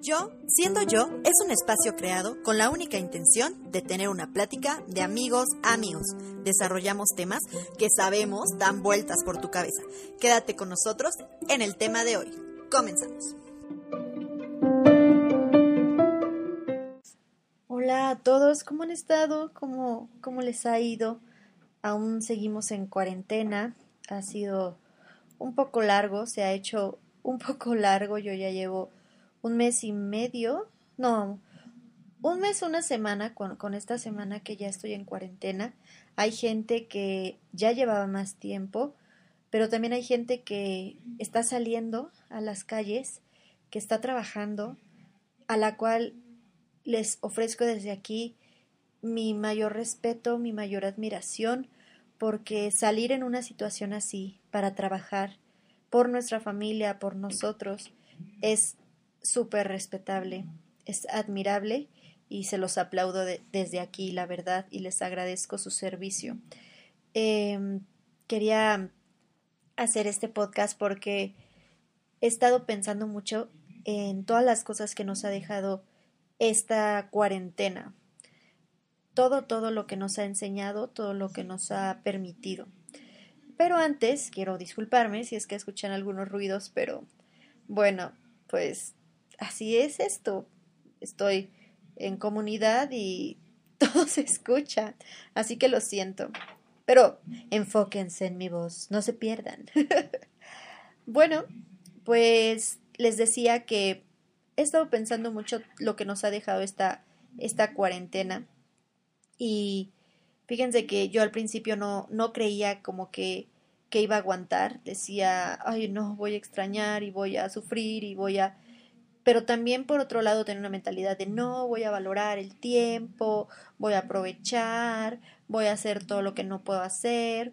Yo, siendo yo, es un espacio creado con la única intención de tener una plática de amigos a amigos. Desarrollamos temas que sabemos dan vueltas por tu cabeza. Quédate con nosotros en el tema de hoy. Comenzamos. Hola a todos, ¿cómo han estado? ¿Cómo, cómo les ha ido? Aún seguimos en cuarentena. Ha sido un poco largo, se ha hecho un poco largo. Yo ya llevo un mes y medio, no, un mes, una semana con, con, esta semana que ya estoy en cuarentena. Hay gente que ya llevaba más tiempo, pero también hay gente que está saliendo a las calles, que está trabajando, a la cual les ofrezco desde aquí mi mayor respeto, mi mayor admiración, porque salir en una situación así para trabajar por nuestra familia, por nosotros, es súper respetable, es admirable y se los aplaudo desde aquí, la verdad, y les agradezco su servicio. Em, quería hacer este podcast porque he estado pensando mucho en todas las cosas que nos ha dejado esta cuarentena. Todo, todo lo que nos ha enseñado, todo lo que nos ha permitido. Pero antes, quiero disculparme si es que escuchan algunos ruidos, pero bueno, pues así es esto. Estoy en comunidad y todo se escucha, así que lo siento. Pero enfóquense en mi voz, no se pierdan. bueno, pues les decía que he estado pensando mucho lo que nos ha dejado esta, esta cuarentena y fíjense que yo al principio no, no creía como que, que iba a aguantar, decía, ay no, voy a extrañar y voy a sufrir y voy a pero también por otro lado tener una mentalidad de no voy a valorar el tiempo, voy a aprovechar, voy a hacer todo lo que no puedo hacer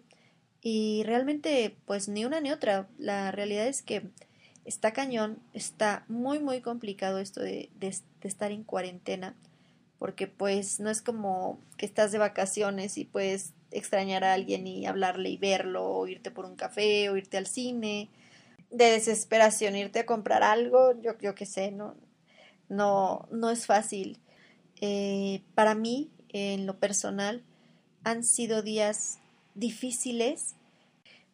y realmente pues ni una ni otra. La realidad es que está cañón, está muy muy complicado esto de, de, estar en cuarentena porque pues no es como que estás de vacaciones y puedes extrañar a alguien y hablarle y verlo o irte por un café o irte al cine de desesperación irte a comprar algo, yo, yo qué sé, no, no, no es fácil. Eh, para mí, en lo personal, han sido días difíciles.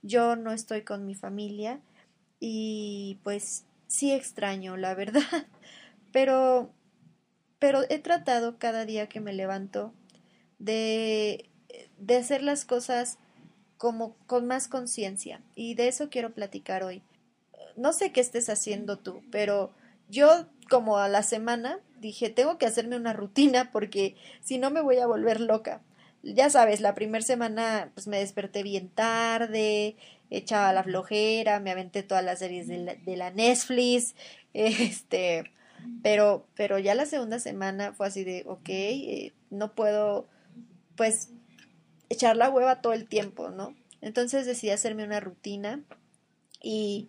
Yo no estoy con mi familia y pues sí extraño, la verdad, pero, pero he tratado cada día que me levanto de, de hacer las cosas como con más conciencia y de eso quiero platicar hoy no sé qué estés haciendo tú, pero yo como a la semana dije, tengo que hacerme una rutina porque si no me voy a volver loca. Ya sabes, la primera semana pues me desperté bien tarde, echaba la flojera, me aventé todas las series de la, de la Netflix, este, pero, pero ya la segunda semana fue así de, ok, eh, no puedo, pues, echar la hueva todo el tiempo, ¿no? Entonces decidí hacerme una rutina y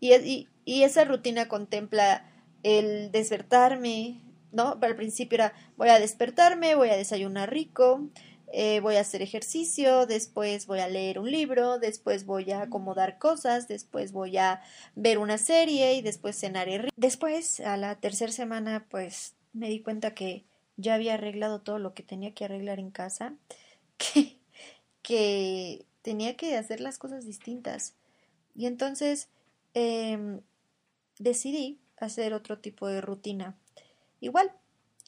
y, esa rutina contempla el despertarme, ¿no? Al principio era voy a despertarme, voy a desayunar rico, eh, voy a hacer ejercicio, después voy a leer un libro, después voy a acomodar cosas, después voy a ver una serie y después cenaré. Después, a la tercera semana, pues me di cuenta que ya había arreglado todo lo que tenía que arreglar en casa, que tenía que hacer las cosas distintas. Y entonces Em, decidí hacer otro tipo de rutina. Igual,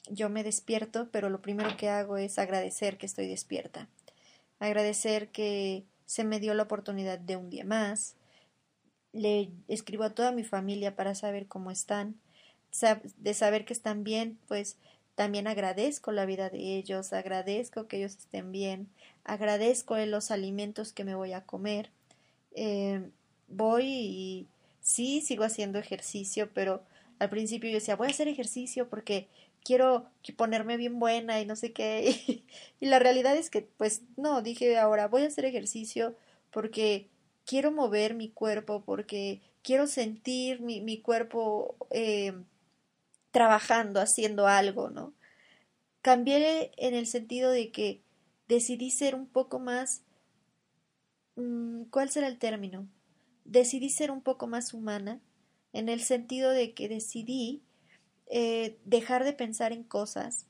yo me despierto, pero lo primero que hago es agradecer que estoy despierta. Agradecer que se me dio la oportunidad de un día más. Le escribo a toda mi familia para saber cómo están. De saber que están bien, pues también agradezco la vida de ellos, agradezco que ellos estén bien, agradezco los alimentos que me voy a comer. Em, voy y sí sigo haciendo ejercicio, pero al principio yo decía, voy a hacer ejercicio porque quiero ponerme bien buena y no sé qué. y la realidad es que, pues, no, dije ahora, voy a hacer ejercicio porque quiero mover mi cuerpo, porque quiero sentir mi, mi cuerpo eh, trabajando, haciendo algo, ¿no? Cambié en el sentido de que decidí ser un poco más... Mm, ¿Cuál será el término? Decidí ser un poco más humana, en el sentido de que decidí eh, dejar de pensar en cosas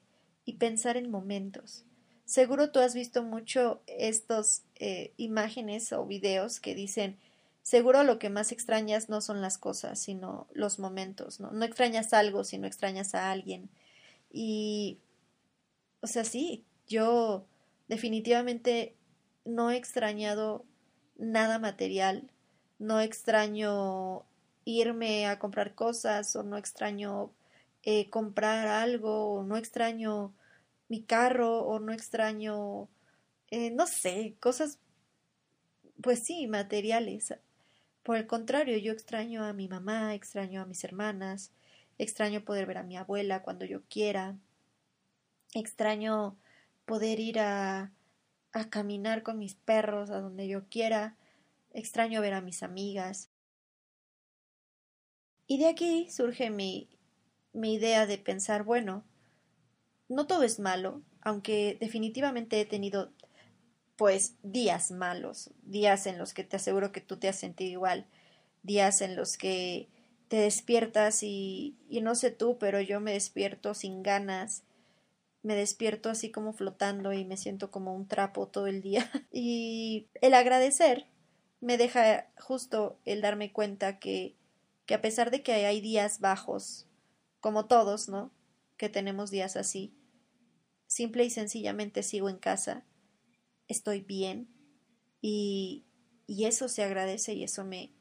y pensar en momentos. Seguro tú has visto mucho estos eh, imágenes o videos que dicen seguro lo que más extrañas no son las cosas, sino los momentos, ¿no? No extrañas algo, sino extrañas a alguien. Y, o sea, sí, yo definitivamente no he extrañado nada material, no extraño irme a comprar cosas o no extraño eh, comprar algo o no extraño mi carro o no extraño, eh, no sé, cosas, pues sí, materiales. Por el contrario, yo extraño a mi mamá, extraño a mis hermanas, extraño poder ver a mi abuela cuando yo quiera, extraño poder ir a, a caminar con mis perros a donde yo quiera, extraño ver a mis amigas. Y de aquí surge mi, mi idea de pensar, bueno, no todo es malo, aunque definitivamente he tenido pues días malos, días en los que te aseguro que tú te has sentido igual, días en los que te despiertas y, y no sé tú, pero yo me despierto sin ganas, me despierto así como flotando y me siento como un trapo todo el día. Y el agradecer me deja justo el darme cuenta que, que a pesar de que hay días bajos, como todos, ¿no? Que tenemos días así, simple y sencillamente sigo en casa estoy bien y, y eso se agradece y eso me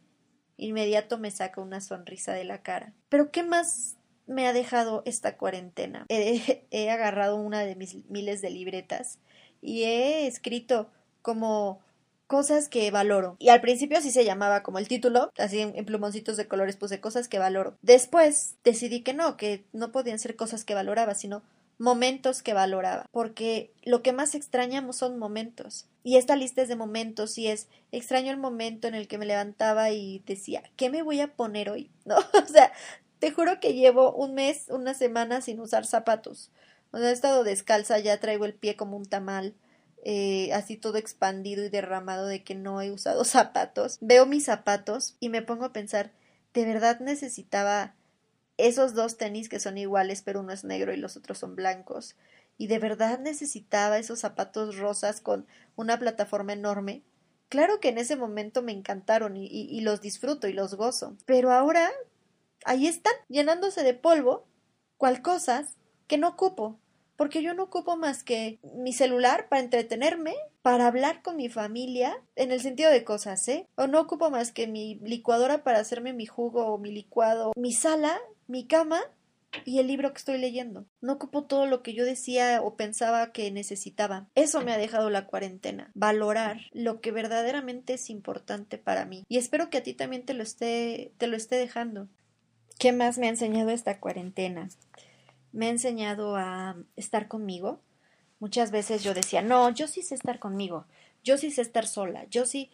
inmediato me saca una sonrisa de la cara. Pero ¿qué más me ha dejado esta cuarentena? He, he agarrado una de mis miles de libretas y he escrito como cosas que valoro. Y al principio así se llamaba como el título, así en, plumoncitos de colores puse cosas que valoro. Después decidí que no, que no podían ser cosas que valoraba, sino momentos que valoraba, porque lo que más extrañamos son momentos. Y esta lista es de momentos y es extraño el momento en el que me levantaba y decía, ¿qué me voy a poner hoy? ¿No? O sea, te juro que llevo un mes, una semana sin usar zapatos. O sea, he estado descalza, ya traigo el pie como un tamal. Eh, así todo expandido y derramado de que no he usado zapatos. Veo mis zapatos y me pongo a pensar, ¿de verdad necesitaba esos dos tenis que son iguales, pero uno es negro y los otros son blancos. Y de verdad necesitaba esos zapatos rosas con una plataforma enorme. Claro que en ese momento me encantaron y, y los disfruto y los gozo. Pero ahora ahí están, llenándose de polvo, cual cosas que no ocupo. Porque yo no ocupo más que mi celular para entretenerme, para hablar con mi familia, en el sentido de cosas, ¿eh? O no ocupo más que mi licuadora para hacerme mi jugo o mi licuado, mi sala mi cama y el libro que estoy leyendo. No ocupo todo lo que yo decía o pensaba que necesitaba. Eso me ha dejado la cuarentena. Valorar lo que verdaderamente es importante para mí. Y espero que a ti también te lo esté, te lo esté dejando. ¿Qué más me ha enseñado esta cuarentena? Me ha enseñado a estar conmigo. Muchas veces yo decía, no, yo sí sé estar conmigo, yo sí sé estar sola, yo sí.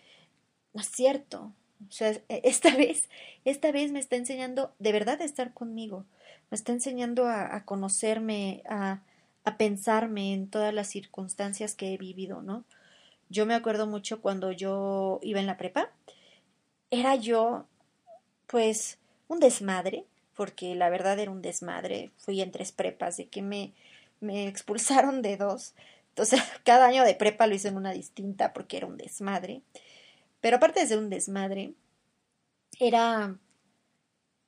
No es cierto, o sea, e, esta vez, esta vez me está enseñando de verdad a estar conmigo, me está enseñando a, a conocerme, a, a pensarme en todas las circunstancias que he vivido, ¿no? Yo me acuerdo mucho cuando yo iba en la prepa, era yo, pues, un desmadre, porque la verdad era un desmadre, fui en tres prepas, de que me, me expulsaron de dos, entonces cada año de prepa lo hice en una distinta porque era un desmadre. Pero aparte de ser un desmadre, era...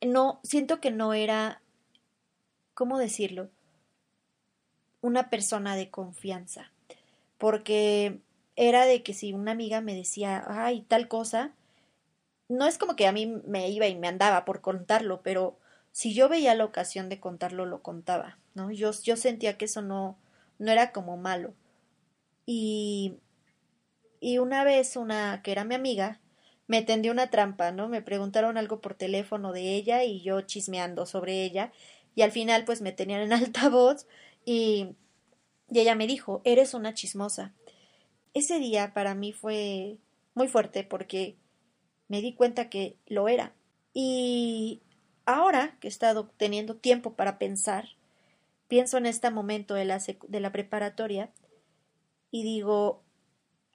No, siento que no era... ¿Cómo decirlo? Una persona de confianza. Porque era de que si una amiga me decía, ay, tal cosa, no es como que a mí me iba y me andaba por contarlo, pero si yo veía la ocasión de contarlo, lo contaba, ¿no? Yo, yo sentía que eso no, no era como malo. Y y una vez una que era mi amiga me tendió una trampa, ¿no? Me preguntaron algo por teléfono de ella y yo chismeando sobre ella y al final pues me tenían en altavoz y, y ella me dijo, eres una chismosa. Ese día para mí fue muy fuerte porque me di cuenta que lo era. Y ahora que he estado teniendo tiempo para pensar, pienso en este momento de la, de la preparatoria y digo,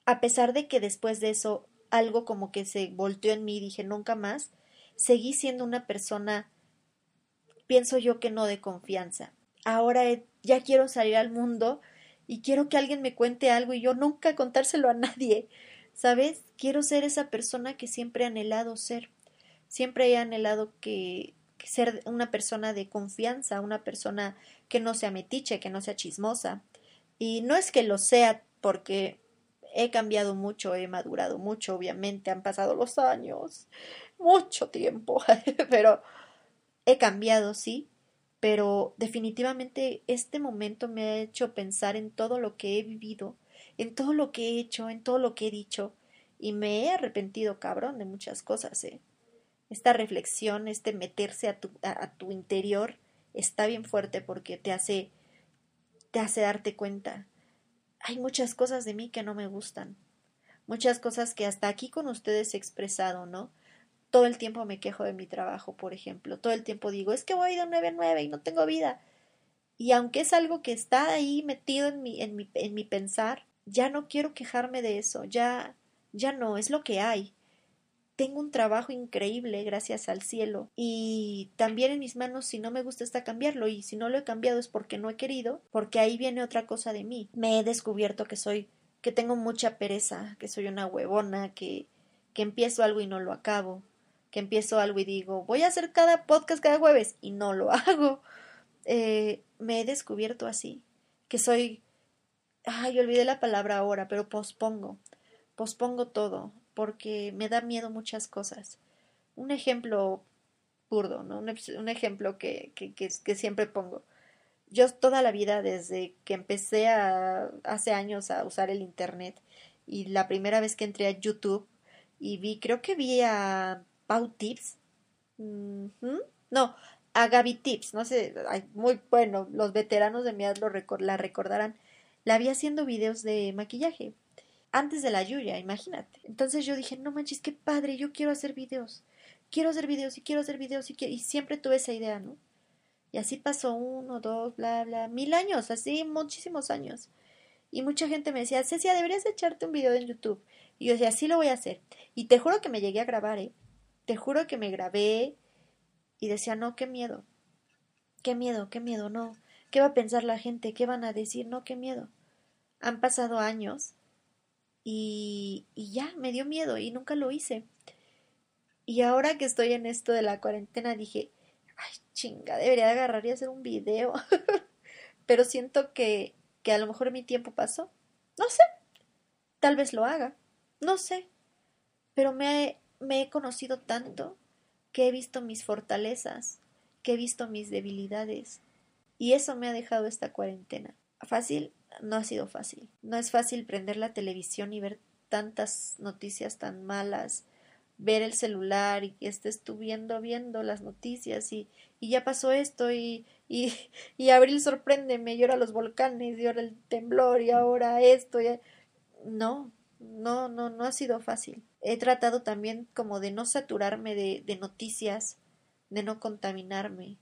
a pesar de que después de eso algo como que se volteó en mí dije nunca más, seguí siendo una persona pienso yo que no de confianza. Ahora ya quiero salir al mundo y quiero que alguien me cuente algo y yo nunca contárselo a nadie. ¿Sabes? Quiero ser esa persona que siempre he anhelado ser. Siempre he anhelado que ser una persona de confianza, una persona que no sea metiche, que no sea chismosa. Y no es que lo sea porque he cambiado mucho, he madurado mucho, obviamente, han pasado los años, mucho tiempo, pero he cambiado, sí, pero definitivamente este momento me ha hecho pensar en todo lo que he vivido, en todo lo que he hecho, en todo lo que he dicho, y me he arrepentido, cabrón, de muchas cosas, ¿eh? Esta reflexión, este meterse a tu, a, tu interior, está bien fuerte porque te hace, te hace darte cuenta. Hay muchas cosas de mí que no me gustan, muchas cosas que hasta aquí con ustedes he expresado, ¿no? Todo el tiempo me quejo de mi trabajo, por ejemplo. Todo el tiempo digo, es que voy de nueve a nueve y no tengo vida. Y aunque es algo que está ahí metido en mi, en mi, en mi pensar, ya no quiero quejarme de eso, ya, ya no, es lo que hay. Tengo un trabajo increíble, gracias al cielo, y también en mis manos, si no me gusta, está cambiarlo, y si no lo he cambiado es porque no he querido, porque ahí viene otra cosa de mí. Me he descubierto que soy, que tengo mucha pereza, que soy una huevona, que, que empiezo algo y no lo acabo, que empiezo algo y digo, voy a hacer cada podcast cada jueves y no lo hago. Eh, me he descubierto así, que soy, ay, olvidé la palabra ahora, pero pospongo, pospongo todo, porque me da miedo muchas cosas. Un ejemplo burdo, ¿no? Un, ejemplo que, que, que, siempre pongo. Yo toda la vida, desde que empecé a, hace años a usar el Internet, y la primera vez que entré a YouTube y vi, creo que vi a Pau Tips. No, a Gaby Tips, no sé, muy bueno, los veteranos de mi edad lo la recordarán. La vi haciendo videos de maquillaje antes de la lluvia, imagínate. Entonces yo dije, no manches, qué padre, yo quiero hacer videos. Quiero hacer videos y quiero hacer videos y, y siempre tuve esa idea, ¿no? Y así pasó uno, dos, bla, bla, mil años, así muchísimos años. Y mucha gente me decía, Cecia, deberías echarte un video en YouTube. Y yo decía, sí lo voy a hacer. Y te juro que me llegué a grabar, ¿eh? Te juro que me grabé y decía, no, qué miedo, qué miedo, qué miedo, no. ¿Qué va a pensar la gente? ¿Qué van a decir? No, qué miedo. Han pasado años y, ya, me dio miedo y nunca lo hice. Y ahora que estoy en esto de la cuarentena dije, ay, chinga, debería agarrar y hacer un video. Pero siento que, que a lo mejor mi tiempo pasó. No sé. Tal vez lo haga. No sé. Pero me, me he conocido tanto que he visto mis fortalezas, que he visto mis debilidades. Y eso me ha dejado esta cuarentena. Fácil, no ha sido fácil. No es fácil prender la televisión y ver tantas noticias tan malas, ver el celular y que estés tú viendo, viendo las noticias y, y ya pasó esto y, y, y abril sorpréndeme y ahora los volcanes y ahora el temblor y ahora esto. Y... No, no, no, no ha sido fácil. He tratado también como de no saturarme de, de noticias, de no contaminarme.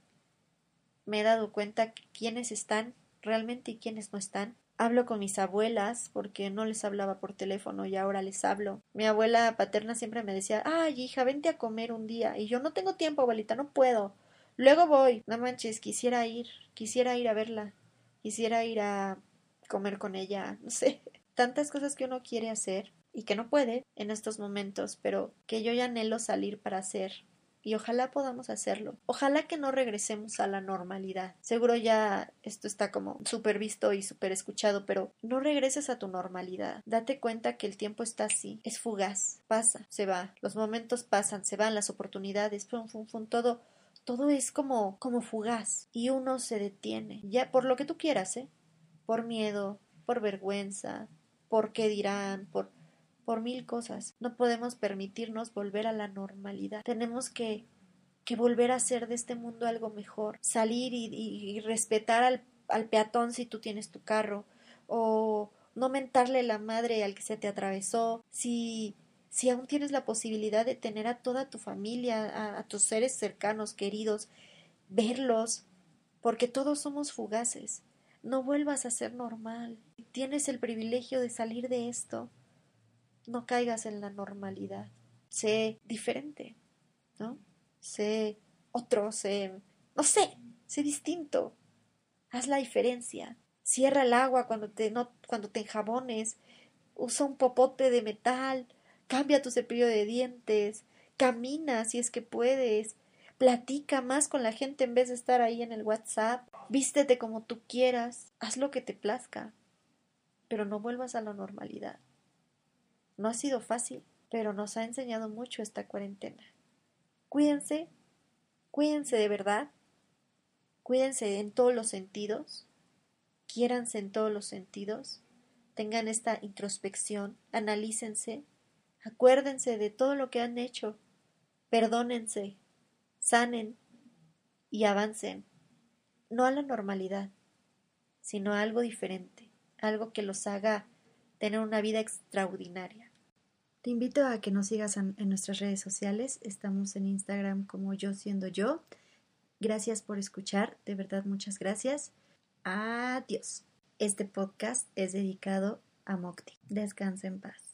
Me he dado cuenta quiénes están realmente y quiénes no están. Hablo con mis abuelas porque no les hablaba por teléfono y ahora les hablo. Mi abuela paterna siempre me decía, ay hija, vente a comer un día. Y yo no tengo tiempo, abuelita, no puedo. Luego voy. No manches, quisiera ir, quisiera ir a verla. Quisiera ir a comer con ella, no sé tantas cosas que uno quiere hacer y que no puede en estos momentos, pero que yo ya anhelo salir para hacer. Y ojalá podamos hacerlo. Ojalá que no regresemos a la normalidad. Seguro ya esto está como súper visto y súper escuchado, pero no regreses a tu normalidad. Date cuenta que el tiempo está así. Es fugaz. Pasa, se va. Los momentos pasan, se van las oportunidades, fum, fum, fum, todo. Todo es como, como fugaz. Y uno se detiene. Ya por lo que tú quieras, ¿eh? Por miedo, por vergüenza, por qué dirán, por, por mil cosas. No podemos permitirnos volver a la normalidad. Tenemos que, que volver a hacer de este mundo algo mejor. Salir y, y, respetar al, al peatón si tú tienes tu carro. O no mentarle la madre al que se te atravesó. Si si aún tienes la posibilidad de tener a toda tu familia, a, a, tus seres cercanos, queridos, verlos, porque todos somos fugaces. No vuelvas a ser normal tienes el privilegio de salir de esto, no caigas en la normalidad. Sé diferente, ¿no? Sé otro, sé No sé, sé distinto. Haz la diferencia. Cierra el agua cuando te, no, cuando te enjabones. Usa un popote de metal. Cambia tu cepillo de dientes. Camina si es que puedes. Platica más con la gente en vez de estar ahí en el WhatsApp. Vístete como tú quieras. Haz lo que te plazca. Pero no vuelvas a la normalidad. No ha sido fácil, pero nos ha enseñado mucho esta cuarentena. Cuídense, cuídense de verdad, cuídense en todos los sentidos, quiéranse en todos los sentidos, tengan esta introspección, analícense, acuérdense de todo lo que han hecho, perdónense, sanen y avancen, no a la normalidad, sino a algo diferente, algo que los haga tener una vida extraordinaria. Te invito a que nos sigas en nuestras redes sociales. Estamos en Instagram como yo siendo yo. Gracias por escuchar, de verdad muchas gracias. Adiós. Este podcast es dedicado a Mocti. Descansa en paz.